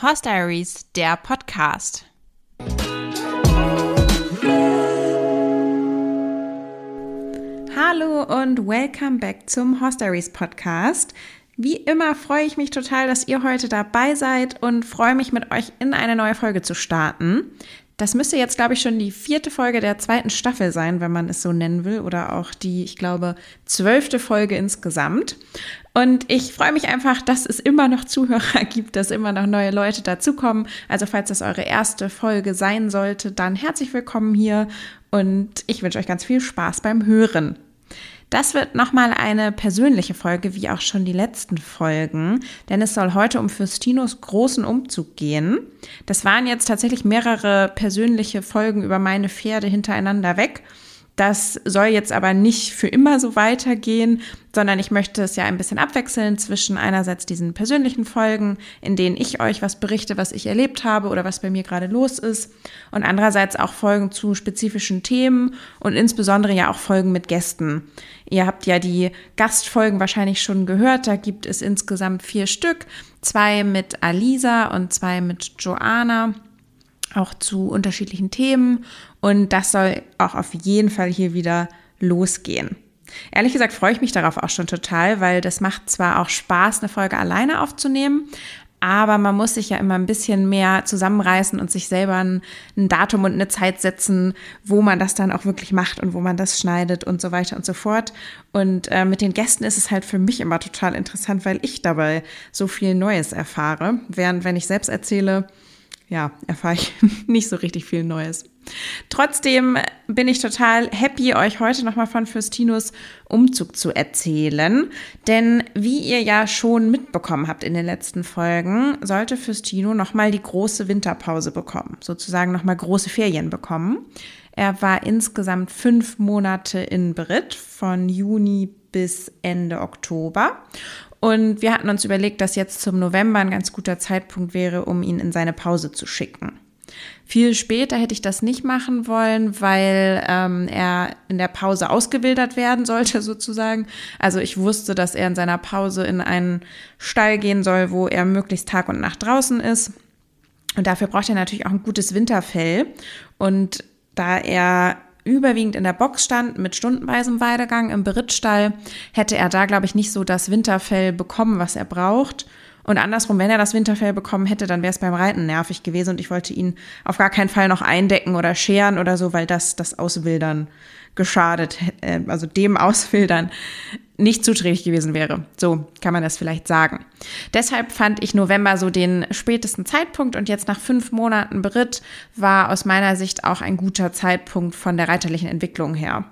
Horse Diaries, der Podcast. Hallo und welcome back zum Horse Diaries Podcast. Wie immer freue ich mich total, dass ihr heute dabei seid und freue mich mit euch in eine neue Folge zu starten. Das müsste jetzt, glaube ich, schon die vierte Folge der zweiten Staffel sein, wenn man es so nennen will, oder auch die, ich glaube, zwölfte Folge insgesamt. Und ich freue mich einfach, dass es immer noch Zuhörer gibt, dass immer noch neue Leute dazukommen. Also falls das eure erste Folge sein sollte, dann herzlich willkommen hier und ich wünsche euch ganz viel Spaß beim Hören. Das wird nochmal eine persönliche Folge, wie auch schon die letzten Folgen, denn es soll heute um Fürstinos großen Umzug gehen. Das waren jetzt tatsächlich mehrere persönliche Folgen über meine Pferde hintereinander weg. Das soll jetzt aber nicht für immer so weitergehen, sondern ich möchte es ja ein bisschen abwechseln zwischen einerseits diesen persönlichen Folgen, in denen ich euch was berichte, was ich erlebt habe oder was bei mir gerade los ist, und andererseits auch Folgen zu spezifischen Themen und insbesondere ja auch Folgen mit Gästen. Ihr habt ja die Gastfolgen wahrscheinlich schon gehört, da gibt es insgesamt vier Stück, zwei mit Alisa und zwei mit Joanna auch zu unterschiedlichen Themen und das soll auch auf jeden Fall hier wieder losgehen. Ehrlich gesagt freue ich mich darauf auch schon total, weil das macht zwar auch Spaß, eine Folge alleine aufzunehmen, aber man muss sich ja immer ein bisschen mehr zusammenreißen und sich selber ein, ein, Datum und eine Zeit setzen, wo man das dann auch wirklich macht und wo man das schneidet und so weiter und so fort. Und äh, mit den Gästen ist es halt für mich immer total interessant, weil ich dabei so viel Neues erfahre. Während wenn ich selbst erzähle, ja, erfahre ich nicht so richtig viel Neues. Trotzdem bin ich total happy, euch heute nochmal von Fürstinos Umzug zu erzählen. Denn wie ihr ja schon mitbekommen habt in den letzten Folgen, sollte Fürstino nochmal die große Winterpause bekommen, sozusagen nochmal große Ferien bekommen. Er war insgesamt fünf Monate in Brit, von Juni bis Ende Oktober. Und wir hatten uns überlegt, dass jetzt zum November ein ganz guter Zeitpunkt wäre, um ihn in seine Pause zu schicken. Viel später hätte ich das nicht machen wollen, weil ähm, er in der Pause ausgewildert werden sollte, sozusagen. Also ich wusste, dass er in seiner Pause in einen Stall gehen soll, wo er möglichst Tag und Nacht draußen ist. Und dafür braucht er natürlich auch ein gutes Winterfell. Und da er überwiegend in der Box stand mit stundenweisem Weidegang im Berittstall, hätte er da, glaube ich, nicht so das Winterfell bekommen, was er braucht. Und andersrum, wenn er das Winterfell bekommen hätte, dann wäre es beim Reiten nervig gewesen und ich wollte ihn auf gar keinen Fall noch eindecken oder scheren oder so, weil das das Auswildern geschadet, äh, also dem Auswildern nicht zuträglich gewesen wäre. So kann man das vielleicht sagen. Deshalb fand ich November so den spätesten Zeitpunkt und jetzt nach fünf Monaten Beritt war aus meiner Sicht auch ein guter Zeitpunkt von der reiterlichen Entwicklung her.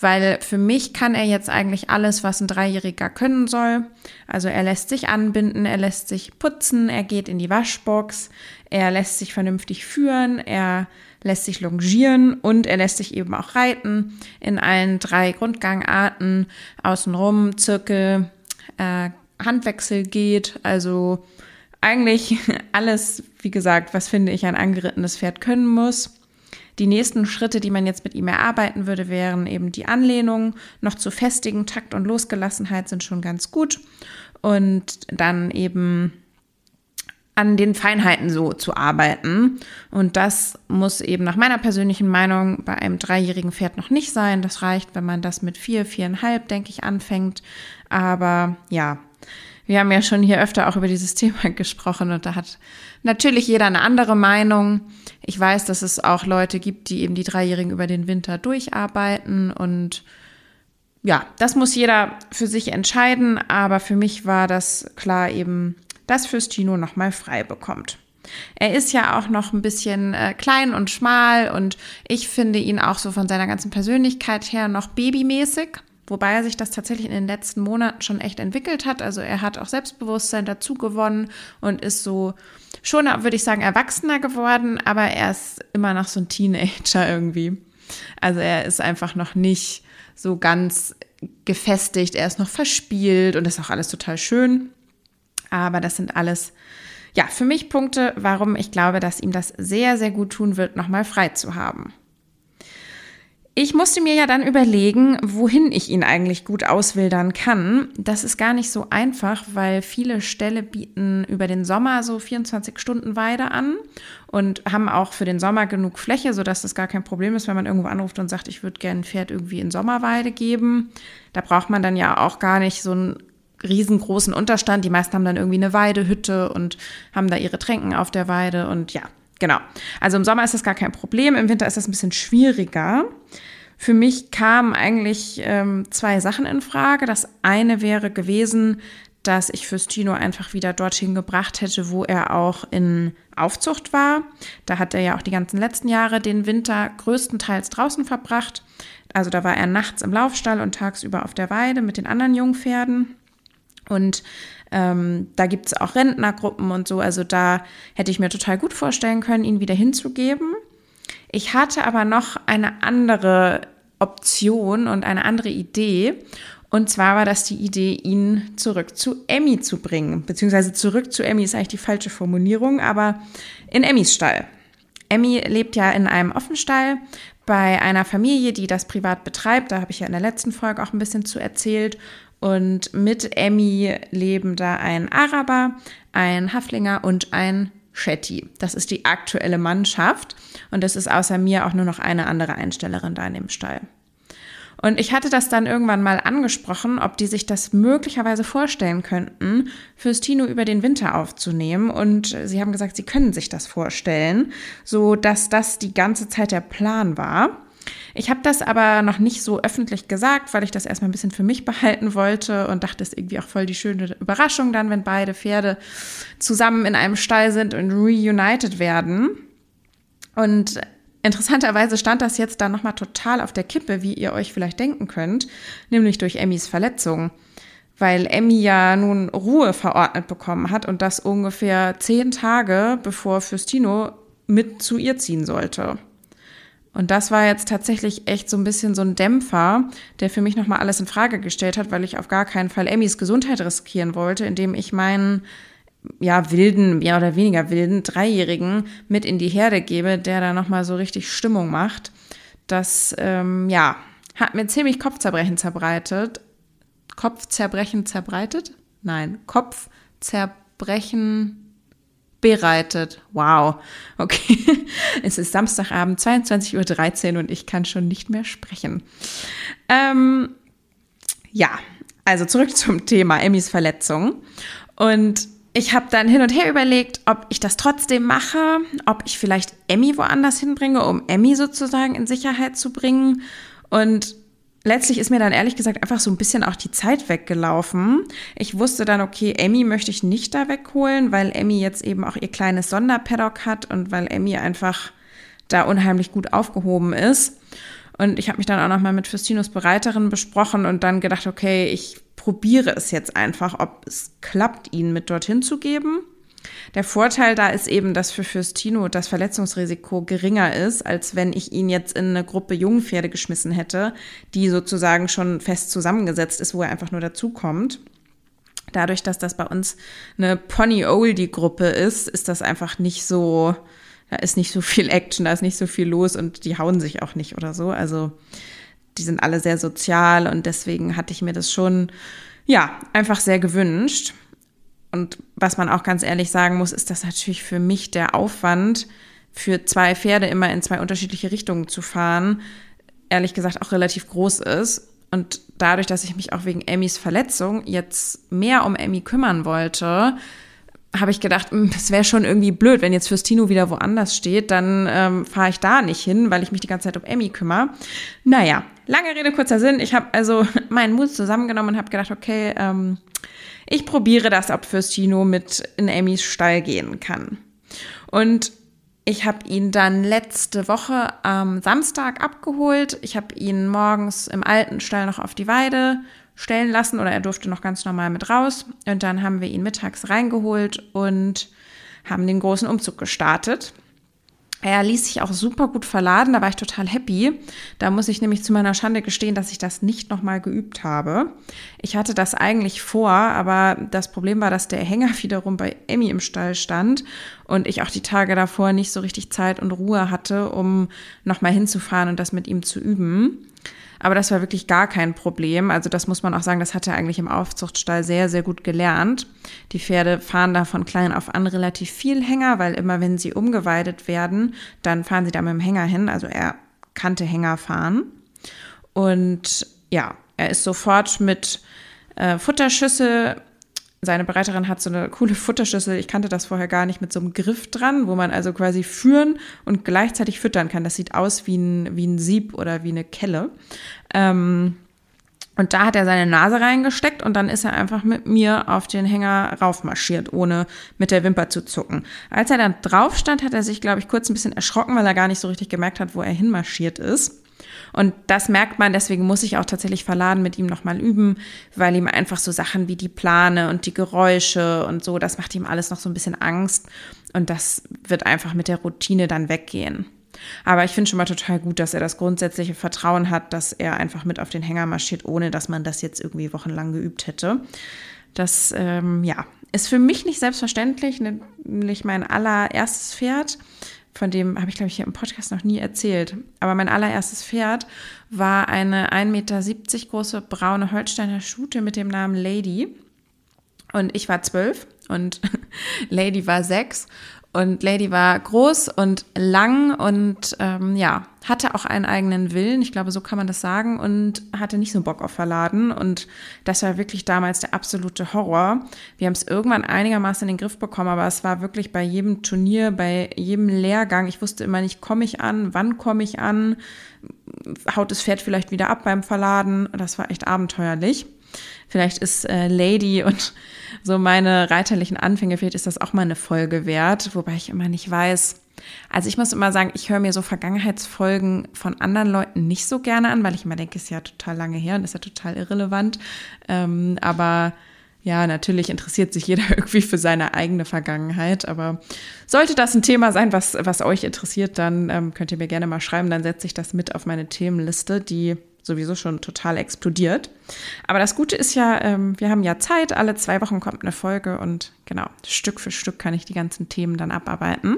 Weil für mich kann er jetzt eigentlich alles, was ein Dreijähriger können soll. Also er lässt sich anbinden, er lässt sich putzen, er geht in die Waschbox, er lässt sich vernünftig führen, er lässt sich longieren und er lässt sich eben auch reiten in allen drei Grundgangarten, außenrum, Zirkel, äh, Handwechsel geht, also eigentlich alles, wie gesagt, was finde ich ein angerittenes Pferd können muss. Die nächsten Schritte, die man jetzt mit ihm erarbeiten würde, wären eben die Anlehnung noch zu festigen. Takt und Losgelassenheit sind schon ganz gut. Und dann eben an den Feinheiten so zu arbeiten. Und das muss eben nach meiner persönlichen Meinung bei einem dreijährigen Pferd noch nicht sein. Das reicht, wenn man das mit vier, viereinhalb, denke ich, anfängt. Aber ja, wir haben ja schon hier öfter auch über dieses Thema gesprochen und da hat natürlich jeder eine andere Meinung. Ich weiß, dass es auch Leute gibt, die eben die Dreijährigen über den Winter durcharbeiten und ja, das muss jeder für sich entscheiden, aber für mich war das klar eben das Fürstino nochmal frei bekommt. Er ist ja auch noch ein bisschen äh, klein und schmal und ich finde ihn auch so von seiner ganzen Persönlichkeit her noch babymäßig, wobei er sich das tatsächlich in den letzten Monaten schon echt entwickelt hat. Also er hat auch Selbstbewusstsein dazu gewonnen und ist so schon, würde ich sagen, erwachsener geworden, aber er ist immer noch so ein Teenager irgendwie. Also er ist einfach noch nicht so ganz gefestigt, er ist noch verspielt und ist auch alles total schön. Aber das sind alles, ja, für mich Punkte, warum ich glaube, dass ihm das sehr, sehr gut tun wird, nochmal frei zu haben. Ich musste mir ja dann überlegen, wohin ich ihn eigentlich gut auswildern kann. Das ist gar nicht so einfach, weil viele Ställe bieten über den Sommer so 24 Stunden Weide an und haben auch für den Sommer genug Fläche, sodass das gar kein Problem ist, wenn man irgendwo anruft und sagt, ich würde gerne ein Pferd irgendwie in Sommerweide geben. Da braucht man dann ja auch gar nicht so einen riesengroßen Unterstand. Die meisten haben dann irgendwie eine Weidehütte und haben da ihre Tränken auf der Weide und ja, Genau. Also im Sommer ist das gar kein Problem, im Winter ist das ein bisschen schwieriger. Für mich kamen eigentlich ähm, zwei Sachen in Frage. Das eine wäre gewesen, dass ich Fürstino einfach wieder dorthin gebracht hätte, wo er auch in Aufzucht war. Da hat er ja auch die ganzen letzten Jahre den Winter größtenteils draußen verbracht. Also da war er nachts im Laufstall und tagsüber auf der Weide mit den anderen Jungpferden. Und ähm, da gibt es auch Rentnergruppen und so. Also da hätte ich mir total gut vorstellen können, ihn wieder hinzugeben. Ich hatte aber noch eine andere Option und eine andere Idee. Und zwar war das die Idee, ihn zurück zu Emmy zu bringen. Beziehungsweise zurück zu Emmy ist eigentlich die falsche Formulierung, aber in Emmys Stall. Emmy lebt ja in einem Offenstall bei einer Familie, die das privat betreibt. Da habe ich ja in der letzten Folge auch ein bisschen zu erzählt. Und mit Emmy leben da ein Araber, ein Haflinger und ein Shetty. Das ist die aktuelle Mannschaft. Und es ist außer mir auch nur noch eine andere Einstellerin da in dem Stall. Und ich hatte das dann irgendwann mal angesprochen, ob die sich das möglicherweise vorstellen könnten, fürs Tino über den Winter aufzunehmen. Und sie haben gesagt, sie können sich das vorstellen, so dass das die ganze Zeit der Plan war. Ich habe das aber noch nicht so öffentlich gesagt, weil ich das erstmal ein bisschen für mich behalten wollte und dachte, es ist irgendwie auch voll die schöne Überraschung dann, wenn beide Pferde zusammen in einem Stall sind und reunited werden. Und interessanterweise stand das jetzt dann nochmal total auf der Kippe, wie ihr euch vielleicht denken könnt, nämlich durch Emmys Verletzung. Weil Emmy ja nun Ruhe verordnet bekommen hat und das ungefähr zehn Tage bevor Fürstino mit zu ihr ziehen sollte. Und das war jetzt tatsächlich echt so ein bisschen so ein Dämpfer, der für mich nochmal alles in Frage gestellt hat, weil ich auf gar keinen Fall Emmys Gesundheit riskieren wollte, indem ich meinen, ja, wilden, mehr oder weniger wilden Dreijährigen mit in die Herde gebe, der da nochmal so richtig Stimmung macht. Das, ähm, ja, hat mir ziemlich Kopfzerbrechen zerbreitet. Kopfzerbrechen zerbreitet? Nein, Kopfzerbrechen bereitet. Wow. Okay. Es ist Samstagabend, 22.13 Uhr und ich kann schon nicht mehr sprechen. Ähm, ja, also zurück zum Thema Emmys Verletzung. Und ich habe dann hin und her überlegt, ob ich das trotzdem mache, ob ich vielleicht Emmy woanders hinbringe, um Emmy sozusagen in Sicherheit zu bringen. Und letztlich ist mir dann ehrlich gesagt einfach so ein bisschen auch die Zeit weggelaufen. Ich wusste dann, okay, Emmy möchte ich nicht da wegholen, weil Emmy jetzt eben auch ihr kleines Sonderpaddock hat und weil Emmy einfach da unheimlich gut aufgehoben ist. Und ich habe mich dann auch nochmal mit Füstinos Bereiterin besprochen und dann gedacht, okay, ich probiere es jetzt einfach, ob es klappt, ihn mit dorthin zu geben. Der Vorteil da ist eben, dass für Fürstino das Verletzungsrisiko geringer ist, als wenn ich ihn jetzt in eine Gruppe Jungpferde geschmissen hätte, die sozusagen schon fest zusammengesetzt ist, wo er einfach nur dazukommt. Dadurch, dass das bei uns eine Pony-Oldie-Gruppe ist, ist das einfach nicht so, da ist nicht so viel Action, da ist nicht so viel los und die hauen sich auch nicht oder so. Also die sind alle sehr sozial und deswegen hatte ich mir das schon, ja, einfach sehr gewünscht. Und was man auch ganz ehrlich sagen muss, ist, dass natürlich für mich der Aufwand, für zwei Pferde immer in zwei unterschiedliche Richtungen zu fahren, ehrlich gesagt auch relativ groß ist. Und dadurch, dass ich mich auch wegen Emmys Verletzung jetzt mehr um Emmy kümmern wollte, habe ich gedacht, hm, es wäre schon irgendwie blöd, wenn jetzt fürs Tino wieder woanders steht, dann ähm, fahre ich da nicht hin, weil ich mich die ganze Zeit um Emmy kümmere. Naja, lange Rede, kurzer Sinn. Ich habe also meinen Mut zusammengenommen und habe gedacht, okay, ähm, ich probiere das, ob Fürstino mit in Emmys Stall gehen kann. Und ich habe ihn dann letzte Woche am Samstag abgeholt. Ich habe ihn morgens im alten Stall noch auf die Weide stellen lassen oder er durfte noch ganz normal mit raus. Und dann haben wir ihn mittags reingeholt und haben den großen Umzug gestartet. Er ließ sich auch super gut verladen, da war ich total happy. Da muss ich nämlich zu meiner Schande gestehen, dass ich das nicht nochmal geübt habe. Ich hatte das eigentlich vor, aber das Problem war, dass der Hänger wiederum bei Emmy im Stall stand und ich auch die Tage davor nicht so richtig Zeit und Ruhe hatte, um nochmal hinzufahren und das mit ihm zu üben. Aber das war wirklich gar kein Problem. Also das muss man auch sagen, das hat er eigentlich im Aufzuchtstall sehr, sehr gut gelernt. Die Pferde fahren da von klein auf an relativ viel Hänger, weil immer wenn sie umgeweidet werden, dann fahren sie da mit dem Hänger hin. Also er kannte Hänger fahren. Und ja, er ist sofort mit äh, Futterschüssel seine Bereiterin hat so eine coole Futterschüssel, ich kannte das vorher gar nicht, mit so einem Griff dran, wo man also quasi führen und gleichzeitig füttern kann. Das sieht aus wie ein, wie ein Sieb oder wie eine Kelle. Ähm, und da hat er seine Nase reingesteckt und dann ist er einfach mit mir auf den Hänger raufmarschiert, ohne mit der Wimper zu zucken. Als er dann drauf stand, hat er sich, glaube ich, kurz ein bisschen erschrocken, weil er gar nicht so richtig gemerkt hat, wo er hinmarschiert ist. Und das merkt man, deswegen muss ich auch tatsächlich verladen mit ihm nochmal üben, weil ihm einfach so Sachen wie die Plane und die Geräusche und so, das macht ihm alles noch so ein bisschen Angst. Und das wird einfach mit der Routine dann weggehen. Aber ich finde schon mal total gut, dass er das grundsätzliche Vertrauen hat, dass er einfach mit auf den Hänger marschiert, ohne dass man das jetzt irgendwie wochenlang geübt hätte. Das, ähm, ja, ist für mich nicht selbstverständlich, nämlich mein allererstes Pferd von dem habe ich, glaube ich, hier im Podcast noch nie erzählt. Aber mein allererstes Pferd war eine 1,70 Meter große braune Holsteiner Schute mit dem Namen Lady. Und ich war zwölf und Lady war sechs. Und Lady war groß und lang und ähm, ja, hatte auch einen eigenen Willen, ich glaube, so kann man das sagen, und hatte nicht so Bock auf Verladen. Und das war wirklich damals der absolute Horror. Wir haben es irgendwann einigermaßen in den Griff bekommen, aber es war wirklich bei jedem Turnier, bei jedem Lehrgang. Ich wusste immer nicht, komme ich an, wann komme ich an, haut das Pferd vielleicht wieder ab beim Verladen. Das war echt abenteuerlich. Vielleicht ist äh, Lady und so meine reiterlichen Anfänge, vielleicht ist das auch mal eine Folge wert, wobei ich immer nicht weiß. Also ich muss immer sagen, ich höre mir so Vergangenheitsfolgen von anderen Leuten nicht so gerne an, weil ich immer denke, ist ja total lange her und ist ja total irrelevant. Ähm, aber ja, natürlich interessiert sich jeder irgendwie für seine eigene Vergangenheit. Aber sollte das ein Thema sein, was, was euch interessiert, dann ähm, könnt ihr mir gerne mal schreiben. Dann setze ich das mit auf meine Themenliste, die sowieso schon total explodiert. Aber das Gute ist ja, ähm, wir haben ja Zeit, alle zwei Wochen kommt eine Folge und genau, Stück für Stück kann ich die ganzen Themen dann abarbeiten.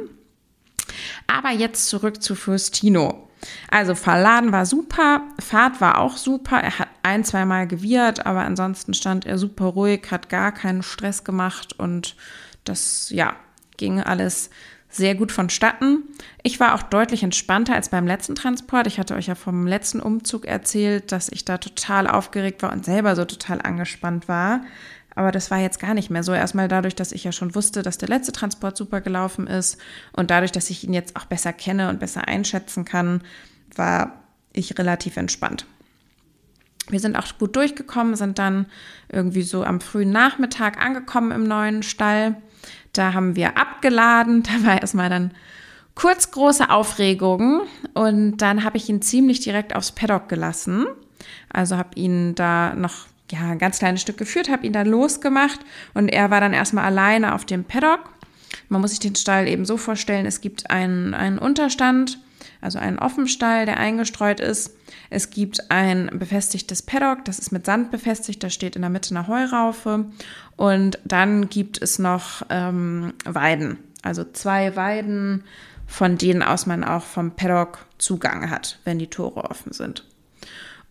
Aber jetzt zurück zu Fürstino. Also Verladen war super, Fahrt war auch super. Er hat ein, zweimal gewirrt, aber ansonsten stand er super ruhig, hat gar keinen Stress gemacht und das, ja, ging alles sehr gut vonstatten. Ich war auch deutlich entspannter als beim letzten Transport. Ich hatte euch ja vom letzten Umzug erzählt, dass ich da total aufgeregt war und selber so total angespannt war. Aber das war jetzt gar nicht mehr so. Erstmal dadurch, dass ich ja schon wusste, dass der letzte Transport super gelaufen ist und dadurch, dass ich ihn jetzt auch besser kenne und besser einschätzen kann, war ich relativ entspannt. Wir sind auch gut durchgekommen, sind dann irgendwie so am frühen Nachmittag angekommen im neuen Stall. Da haben wir abgeladen. Da war erstmal dann kurz große Aufregung und dann habe ich ihn ziemlich direkt aufs Paddock gelassen. Also habe ihn da noch ja, ein ganz kleines Stück geführt, habe ihn dann losgemacht und er war dann erstmal alleine auf dem Paddock. Man muss sich den Stall eben so vorstellen, es gibt einen, einen Unterstand, also einen Offenstall, der eingestreut ist. Es gibt ein befestigtes Paddock, das ist mit Sand befestigt, da steht in der Mitte eine Heuraufe. Und dann gibt es noch ähm, Weiden, also zwei Weiden, von denen aus man auch vom Paddock Zugang hat, wenn die Tore offen sind.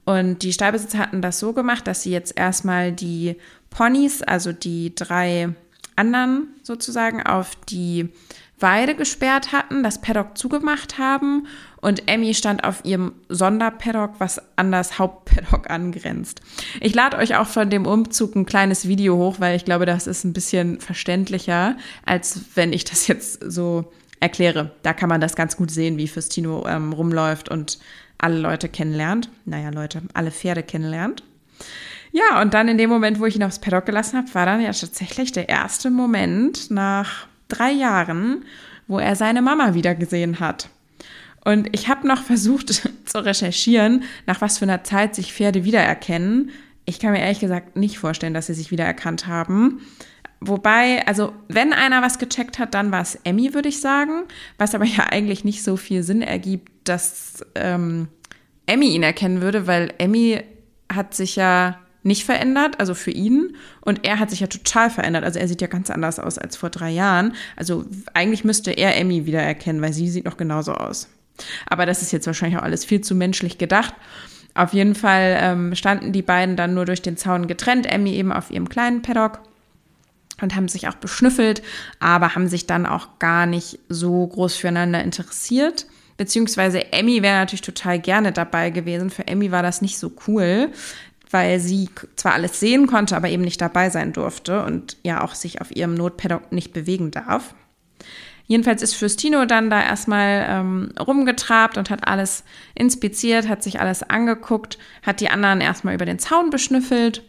Und die Stallbesitzer hatten das so gemacht, dass sie jetzt erstmal die Ponys, also die drei anderen sozusagen, auf die Weide gesperrt hatten, das Paddock zugemacht haben und Emmy stand auf ihrem Sonderpaddock, was an das Hauptpaddock angrenzt. Ich lade euch auch von dem Umzug ein kleines Video hoch, weil ich glaube, das ist ein bisschen verständlicher, als wenn ich das jetzt so erkläre. Da kann man das ganz gut sehen, wie Fürstino ähm, rumläuft und alle Leute kennenlernt. Naja, Leute, alle Pferde kennenlernt. Ja, und dann in dem Moment, wo ich ihn aufs Paddock gelassen habe, war dann ja tatsächlich der erste Moment nach drei Jahren, wo er seine Mama wieder gesehen hat. Und ich habe noch versucht zu recherchieren, nach was für einer Zeit sich Pferde wiedererkennen. Ich kann mir ehrlich gesagt nicht vorstellen, dass sie sich wiedererkannt haben. wobei, also wenn einer was gecheckt hat, dann war es Emmy, würde ich sagen. Was aber ja eigentlich nicht so viel Sinn ergibt, dass ähm, Emmy ihn erkennen würde, weil Emmy hat sich ja nicht verändert, also für ihn. Und er hat sich ja total verändert. Also er sieht ja ganz anders aus als vor drei Jahren. Also eigentlich müsste er Emmy wieder erkennen, weil sie sieht noch genauso aus. Aber das ist jetzt wahrscheinlich auch alles viel zu menschlich gedacht. Auf jeden Fall ähm, standen die beiden dann nur durch den Zaun getrennt, Emmy eben auf ihrem kleinen Paddock und haben sich auch beschnüffelt, aber haben sich dann auch gar nicht so groß füreinander interessiert. Beziehungsweise Emmy wäre natürlich total gerne dabei gewesen. Für Emmy war das nicht so cool, weil sie zwar alles sehen konnte, aber eben nicht dabei sein durfte und ja auch sich auf ihrem Notpaddock nicht bewegen darf. Jedenfalls ist Fürstino dann da erstmal ähm, rumgetrabt und hat alles inspiziert, hat sich alles angeguckt, hat die anderen erstmal über den Zaun beschnüffelt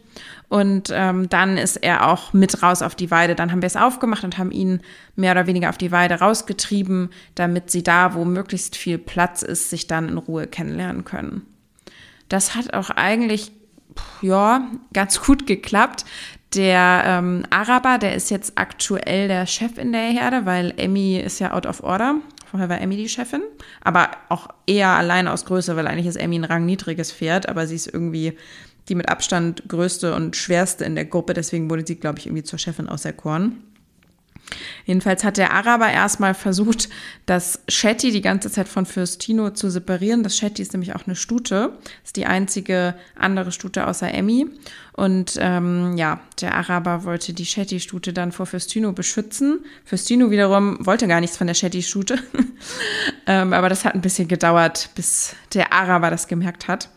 und ähm, dann ist er auch mit raus auf die Weide. Dann haben wir es aufgemacht und haben ihn mehr oder weniger auf die Weide rausgetrieben, damit sie da, wo möglichst viel Platz ist, sich dann in Ruhe kennenlernen können. Das hat auch eigentlich ja, ganz gut geklappt. Der ähm, Araber, der ist jetzt aktuell der Chef in der Herde, weil Emmy ist ja out of order. Vorher war Emmy die Chefin, aber auch eher allein aus Größe, weil eigentlich ist Emmy ein rangniedriges Pferd, aber sie ist irgendwie die mit Abstand größte und schwerste in der Gruppe, deswegen wurde sie, glaube ich, irgendwie zur Chefin auserkoren. Jedenfalls hat der Araber erstmal versucht, das Shetty die ganze Zeit von Fürstino zu separieren. Das Shetty ist nämlich auch eine Stute. Ist die einzige andere Stute außer Emmy. Und ähm, ja, der Araber wollte die Shetty-Stute dann vor Fürstino beschützen. Fürstino wiederum wollte gar nichts von der Shetty-Stute. ähm, aber das hat ein bisschen gedauert, bis der Araber das gemerkt hat.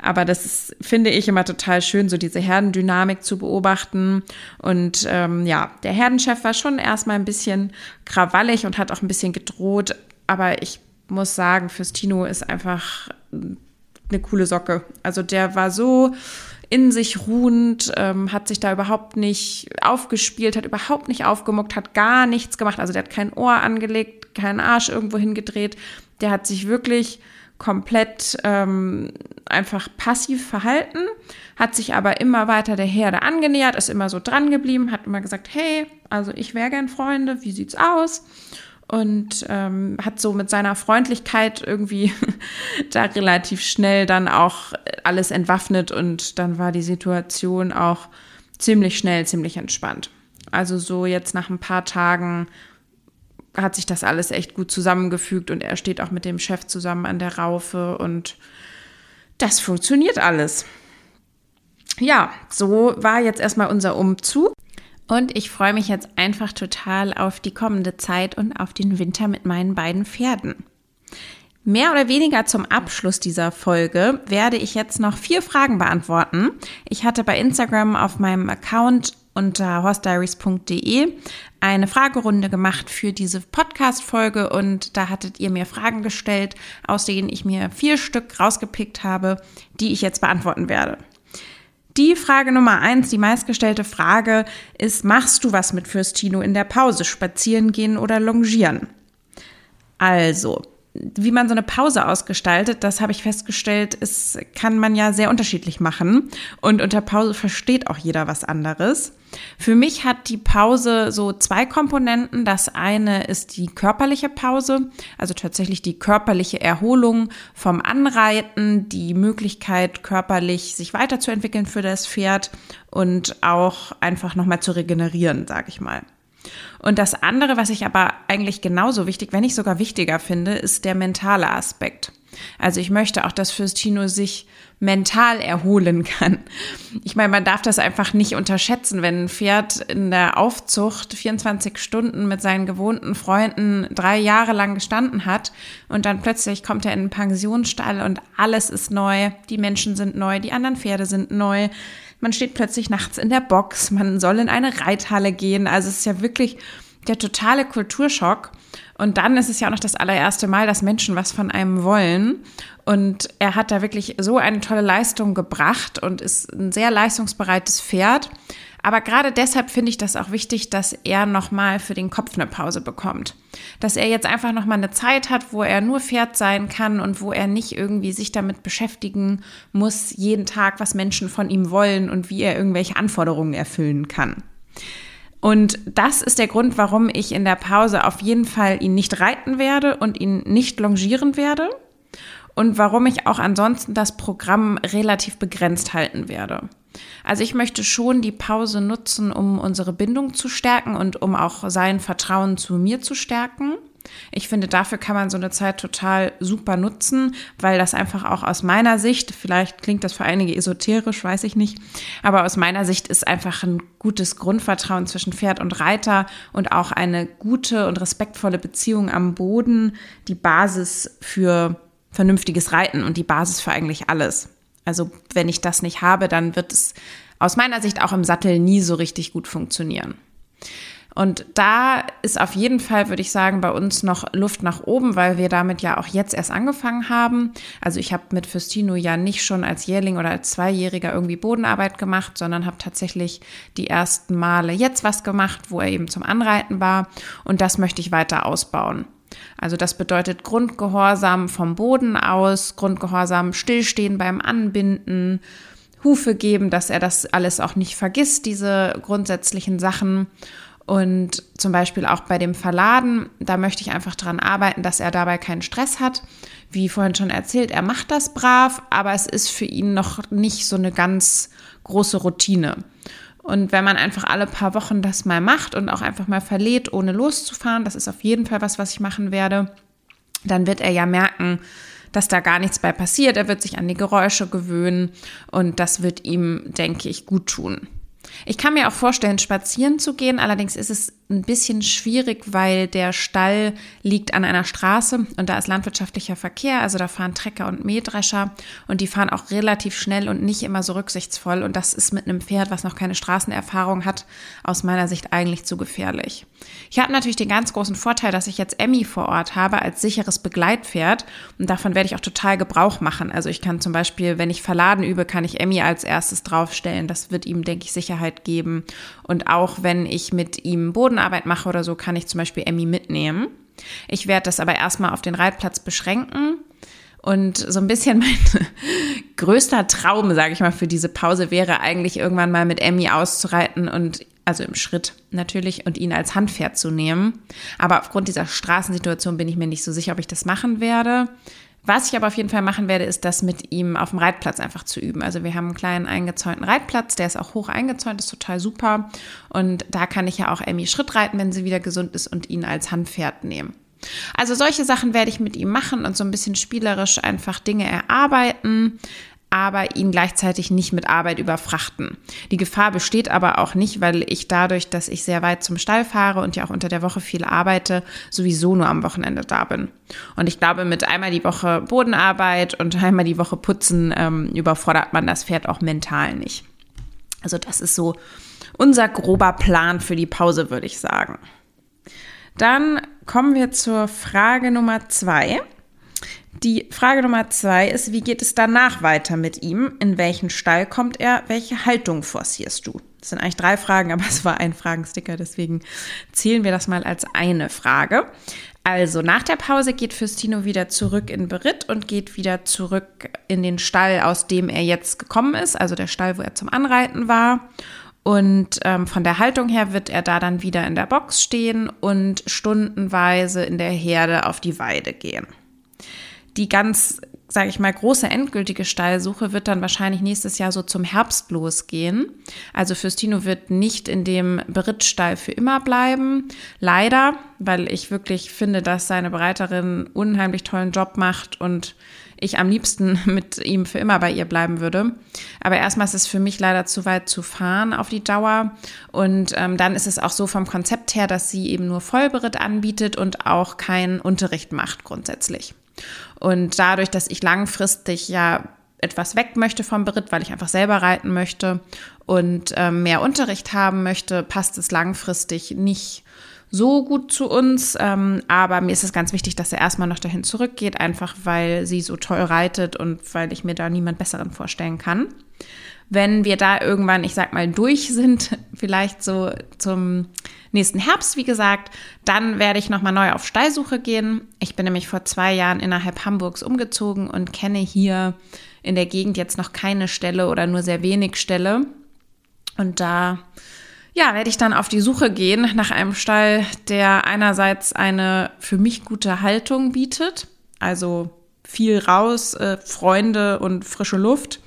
Aber das ist, finde ich immer total schön, so diese Herdendynamik zu beobachten. Und ähm, ja, der Herdenchef war schon erstmal ein bisschen krawallig und hat auch ein bisschen gedroht. Aber ich muss sagen, fürs Tino ist einfach eine coole Socke. Also der war so in sich ruhend, ähm, hat sich da überhaupt nicht aufgespielt, hat überhaupt nicht aufgemuckt, hat gar nichts gemacht. Also der hat kein Ohr angelegt, keinen Arsch irgendwo hingedreht. Der hat sich wirklich komplett ähm, einfach passiv verhalten, hat sich aber immer weiter der Herde angenähert, ist immer so dran geblieben, hat immer gesagt, hey, also ich wäre gern Freunde, wie sieht's aus? Und ähm, hat so mit seiner Freundlichkeit irgendwie da relativ schnell dann auch alles entwaffnet und dann war die Situation auch ziemlich schnell, ziemlich entspannt. Also so jetzt nach ein paar Tagen hat sich das alles echt gut zusammengefügt und er steht auch mit dem Chef zusammen an der Raufe und das funktioniert alles. Ja, so war jetzt erstmal unser Umzug. Und ich freue mich jetzt einfach total auf die kommende Zeit und auf den Winter mit meinen beiden Pferden. Mehr oder weniger zum Abschluss dieser Folge werde ich jetzt noch vier Fragen beantworten. Ich hatte bei Instagram auf meinem Account unter horstdiaries.de eine Fragerunde gemacht für diese Podcast-Folge und da hattet ihr mir Fragen gestellt, aus denen ich mir vier Stück rausgepickt habe, die ich jetzt beantworten werde. Die Frage Nummer eins, die meistgestellte Frage ist, machst du was mit Fürstino in der Pause? Spazieren gehen oder longieren? Also, wie man so eine Pause ausgestaltet, das habe ich festgestellt, ist, kann man ja sehr unterschiedlich machen. Und unter Pause versteht auch jeder was anderes. Für mich hat die Pause so zwei Komponenten. Das eine ist die körperliche Pause, also tatsächlich die körperliche Erholung vom Anreiten, die Möglichkeit, körperlich sich weiterzuentwickeln für das Pferd und auch einfach nochmal zu regenerieren, sage ich mal. Und das andere, was ich aber eigentlich genauso wichtig, wenn nicht sogar wichtiger finde, ist der mentale Aspekt. Also ich möchte auch, dass Fürstino sich mental erholen kann. Ich meine, man darf das einfach nicht unterschätzen, wenn ein Pferd in der Aufzucht 24 Stunden mit seinen gewohnten Freunden drei Jahre lang gestanden hat und dann plötzlich kommt er in einen Pensionsstall und alles ist neu, die Menschen sind neu, die anderen Pferde sind neu. Man steht plötzlich nachts in der Box, man soll in eine Reithalle gehen. Also es ist ja wirklich der totale Kulturschock. Und dann ist es ja auch noch das allererste Mal, dass Menschen was von einem wollen. Und er hat da wirklich so eine tolle Leistung gebracht und ist ein sehr leistungsbereites Pferd. Aber gerade deshalb finde ich das auch wichtig, dass er nochmal für den Kopf eine Pause bekommt. Dass er jetzt einfach nochmal eine Zeit hat, wo er nur Pferd sein kann und wo er nicht irgendwie sich damit beschäftigen muss, jeden Tag, was Menschen von ihm wollen und wie er irgendwelche Anforderungen erfüllen kann. Und das ist der Grund, warum ich in der Pause auf jeden Fall ihn nicht reiten werde und ihn nicht longieren werde. Und warum ich auch ansonsten das Programm relativ begrenzt halten werde. Also ich möchte schon die Pause nutzen, um unsere Bindung zu stärken und um auch sein Vertrauen zu mir zu stärken. Ich finde, dafür kann man so eine Zeit total super nutzen, weil das einfach auch aus meiner Sicht, vielleicht klingt das für einige esoterisch, weiß ich nicht, aber aus meiner Sicht ist einfach ein gutes Grundvertrauen zwischen Pferd und Reiter und auch eine gute und respektvolle Beziehung am Boden die Basis für vernünftiges Reiten und die Basis für eigentlich alles. Also wenn ich das nicht habe, dann wird es aus meiner Sicht auch im Sattel nie so richtig gut funktionieren. Und da ist auf jeden Fall, würde ich sagen, bei uns noch Luft nach oben, weil wir damit ja auch jetzt erst angefangen haben. Also ich habe mit Fürstino ja nicht schon als Jährling oder als Zweijähriger irgendwie Bodenarbeit gemacht, sondern habe tatsächlich die ersten Male jetzt was gemacht, wo er eben zum Anreiten war. Und das möchte ich weiter ausbauen. Also das bedeutet Grundgehorsam vom Boden aus, Grundgehorsam stillstehen beim Anbinden, Hufe geben, dass er das alles auch nicht vergisst, diese grundsätzlichen Sachen. Und zum Beispiel auch bei dem Verladen, da möchte ich einfach daran arbeiten, dass er dabei keinen Stress hat. Wie vorhin schon erzählt, er macht das brav, aber es ist für ihn noch nicht so eine ganz große Routine. Und wenn man einfach alle paar Wochen das mal macht und auch einfach mal verlädt, ohne loszufahren, das ist auf jeden Fall was, was ich machen werde, dann wird er ja merken, dass da gar nichts bei passiert. Er wird sich an die Geräusche gewöhnen und das wird ihm, denke ich, gut tun. Ich kann mir auch vorstellen, spazieren zu gehen. Allerdings ist es ein bisschen schwierig, weil der Stall liegt an einer Straße und da ist landwirtschaftlicher Verkehr. Also da fahren Trecker und Mähdrescher und die fahren auch relativ schnell und nicht immer so rücksichtsvoll. Und das ist mit einem Pferd, was noch keine Straßenerfahrung hat, aus meiner Sicht eigentlich zu gefährlich. Ich habe natürlich den ganz großen Vorteil, dass ich jetzt Emmy vor Ort habe als sicheres Begleitpferd und davon werde ich auch total Gebrauch machen. Also ich kann zum Beispiel, wenn ich Verladen übe, kann ich Emmy als erstes draufstellen. Das wird ihm, denke ich, Sicherheit geben. Und auch wenn ich mit ihm Boden Bodenarbeit mache oder so, kann ich zum Beispiel Emmy mitnehmen. Ich werde das aber erstmal auf den Reitplatz beschränken. Und so ein bisschen mein größter Traum, sage ich mal, für diese Pause wäre eigentlich irgendwann mal mit Emmy auszureiten und also im Schritt natürlich und ihn als Handpferd zu nehmen. Aber aufgrund dieser Straßensituation bin ich mir nicht so sicher, ob ich das machen werde. Was ich aber auf jeden Fall machen werde, ist das mit ihm auf dem Reitplatz einfach zu üben. Also wir haben einen kleinen eingezäunten Reitplatz, der ist auch hoch eingezäunt, ist total super. Und da kann ich ja auch Emmy Schritt reiten, wenn sie wieder gesund ist und ihn als Handpferd nehmen. Also solche Sachen werde ich mit ihm machen und so ein bisschen spielerisch einfach Dinge erarbeiten aber ihn gleichzeitig nicht mit Arbeit überfrachten. Die Gefahr besteht aber auch nicht, weil ich dadurch, dass ich sehr weit zum Stall fahre und ja auch unter der Woche viel arbeite, sowieso nur am Wochenende da bin. Und ich glaube, mit einmal die Woche Bodenarbeit und einmal die Woche Putzen ähm, überfordert man das Pferd auch mental nicht. Also das ist so unser grober Plan für die Pause, würde ich sagen. Dann kommen wir zur Frage Nummer zwei. Die Frage Nummer zwei ist, wie geht es danach weiter mit ihm? In welchen Stall kommt er? Welche Haltung forcierst du? Das sind eigentlich drei Fragen, aber es war ein Fragensticker, deswegen zählen wir das mal als eine Frage. Also nach der Pause geht Fürstino wieder zurück in Beritt und geht wieder zurück in den Stall, aus dem er jetzt gekommen ist, also der Stall, wo er zum Anreiten war. Und ähm, von der Haltung her wird er da dann wieder in der Box stehen und stundenweise in der Herde auf die Weide gehen die ganz, sage ich mal, große endgültige Stallsuche wird dann wahrscheinlich nächstes Jahr so zum Herbst losgehen. Also Fürstino wird nicht in dem Berittstall für immer bleiben. Leider, weil ich wirklich finde, dass seine Bereiterin unheimlich tollen Job macht und ich am liebsten mit ihm für immer bei ihr bleiben würde. Aber erstmal ist es für mich leider zu weit zu fahren auf die Dauer. Und ähm, dann ist es auch so vom Konzept her, dass sie eben nur Vollberitt anbietet und auch keinen Unterricht macht grundsätzlich. Und dadurch, dass ich langfristig ja etwas weg möchte vom Beritt, weil ich einfach selber reiten möchte und äh, mehr Unterricht haben möchte, passt es langfristig nicht so gut zu uns. Ähm, aber mir ist es ganz wichtig, dass er erstmal noch dahin zurückgeht, einfach weil sie so toll reitet und weil ich mir da niemand Besseren vorstellen kann. Wenn wir da irgendwann, ich sag mal, durch sind, vielleicht so zum nächsten Herbst, wie gesagt, dann werde ich nochmal neu auf Stallsuche gehen. Ich bin nämlich vor zwei Jahren innerhalb Hamburgs umgezogen und kenne hier in der Gegend jetzt noch keine Stelle oder nur sehr wenig Stelle. Und da ja, werde ich dann auf die Suche gehen nach einem Stall, der einerseits eine für mich gute Haltung bietet, also viel raus, äh, Freunde und frische Luft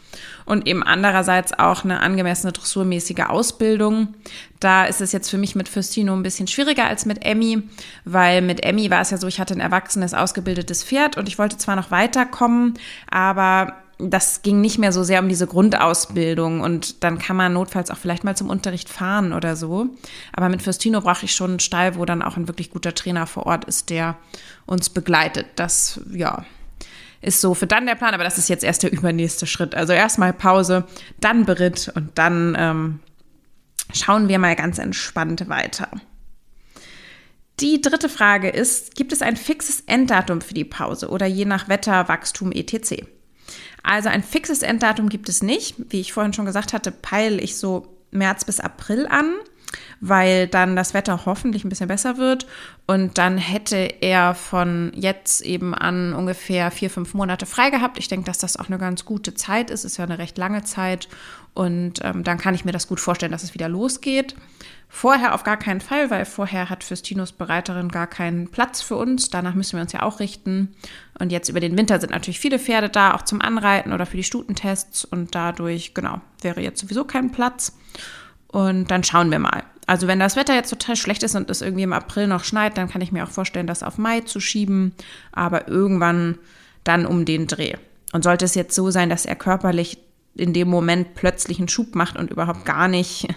und eben andererseits auch eine angemessene dressurmäßige Ausbildung. Da ist es jetzt für mich mit Fürstino ein bisschen schwieriger als mit Emmy, weil mit Emmy war es ja so, ich hatte ein erwachsenes, ausgebildetes Pferd und ich wollte zwar noch weiterkommen, aber das ging nicht mehr so sehr um diese Grundausbildung und dann kann man notfalls auch vielleicht mal zum Unterricht fahren oder so. Aber mit Fürstino brauche ich schon einen Stall, wo dann auch ein wirklich guter Trainer vor Ort ist, der uns begleitet. Das, ja, ist so für dann der Plan, aber das ist jetzt erst der übernächste Schritt. Also erstmal Pause, dann Beritt und dann ähm, schauen wir mal ganz entspannt weiter. Die dritte Frage ist, gibt es ein fixes Enddatum für die Pause oder je nach Wetter, Wachstum etc.? Also ein fixes Enddatum gibt es nicht. Wie ich vorhin schon gesagt hatte, peile ich so März bis April an, weil dann das Wetter hoffentlich ein bisschen besser wird. Und dann hätte er von jetzt eben an ungefähr vier, fünf Monate frei gehabt. Ich denke, dass das auch eine ganz gute Zeit ist. Ist ja eine recht lange Zeit. Und ähm, dann kann ich mir das gut vorstellen, dass es wieder losgeht. Vorher auf gar keinen Fall, weil vorher hat Füstinos Bereiterin gar keinen Platz für uns. Danach müssen wir uns ja auch richten. Und jetzt über den Winter sind natürlich viele Pferde da, auch zum Anreiten oder für die Stutentests. Und dadurch, genau, wäre jetzt sowieso kein Platz. Und dann schauen wir mal. Also wenn das Wetter jetzt total schlecht ist und es irgendwie im April noch schneit, dann kann ich mir auch vorstellen, das auf Mai zu schieben. Aber irgendwann dann um den Dreh. Und sollte es jetzt so sein, dass er körperlich in dem Moment plötzlich einen Schub macht und überhaupt gar nicht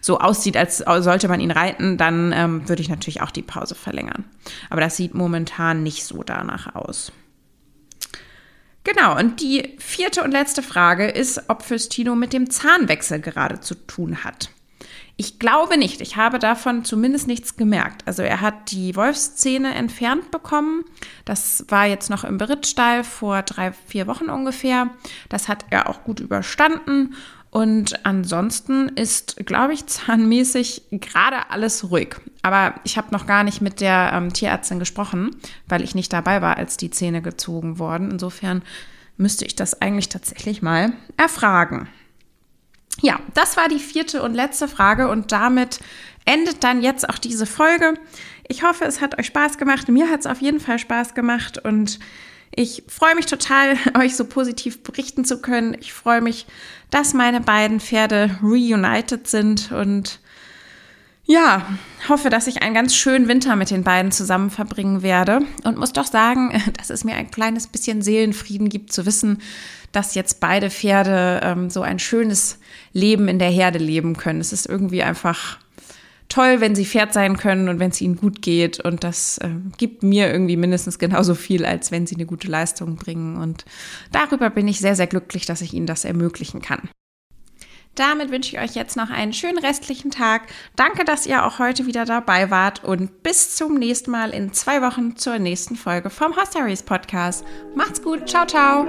so aussieht, als sollte man ihn reiten, dann ähm, würde ich natürlich auch die Pause verlängern. Aber das sieht momentan nicht so danach aus. Genau, und die vierte und letzte Frage ist, ob Fürstino mit dem Zahnwechsel gerade zu tun hat. Ich glaube nicht. Ich habe davon zumindest nichts gemerkt. Also er hat die Wolfszähne entfernt bekommen. Das war jetzt noch im Berittstall vor drei, vier Wochen ungefähr. Das hat er auch gut überstanden. Und ansonsten ist, glaube ich, zahnmäßig gerade alles ruhig. Aber ich habe noch gar nicht mit der ähm, Tierärztin gesprochen, weil ich nicht dabei war, als die Zähne gezogen wurden. Insofern müsste ich das eigentlich tatsächlich mal erfragen. Ja, das war die vierte und letzte Frage und damit endet dann jetzt auch diese Folge. Ich hoffe, es hat euch Spaß gemacht. Mir hat es auf jeden Fall Spaß gemacht und ich freue mich total, euch so positiv berichten zu können. Ich freue mich, dass meine beiden Pferde reunited sind und ja, hoffe, dass ich einen ganz schönen Winter mit den beiden zusammen verbringen werde und muss doch sagen, dass es mir ein kleines bisschen Seelenfrieden gibt zu wissen, dass jetzt beide Pferde ähm, so ein schönes Leben in der Herde leben können. Es ist irgendwie einfach toll, wenn sie Pferd sein können und wenn es ihnen gut geht. Und das äh, gibt mir irgendwie mindestens genauso viel, als wenn sie eine gute Leistung bringen. Und darüber bin ich sehr, sehr glücklich, dass ich ihnen das ermöglichen kann. Damit wünsche ich euch jetzt noch einen schönen restlichen Tag. Danke, dass ihr auch heute wieder dabei wart und bis zum nächsten Mal in zwei Wochen zur nächsten Folge vom Hostaries Podcast. Macht's gut, ciao, ciao.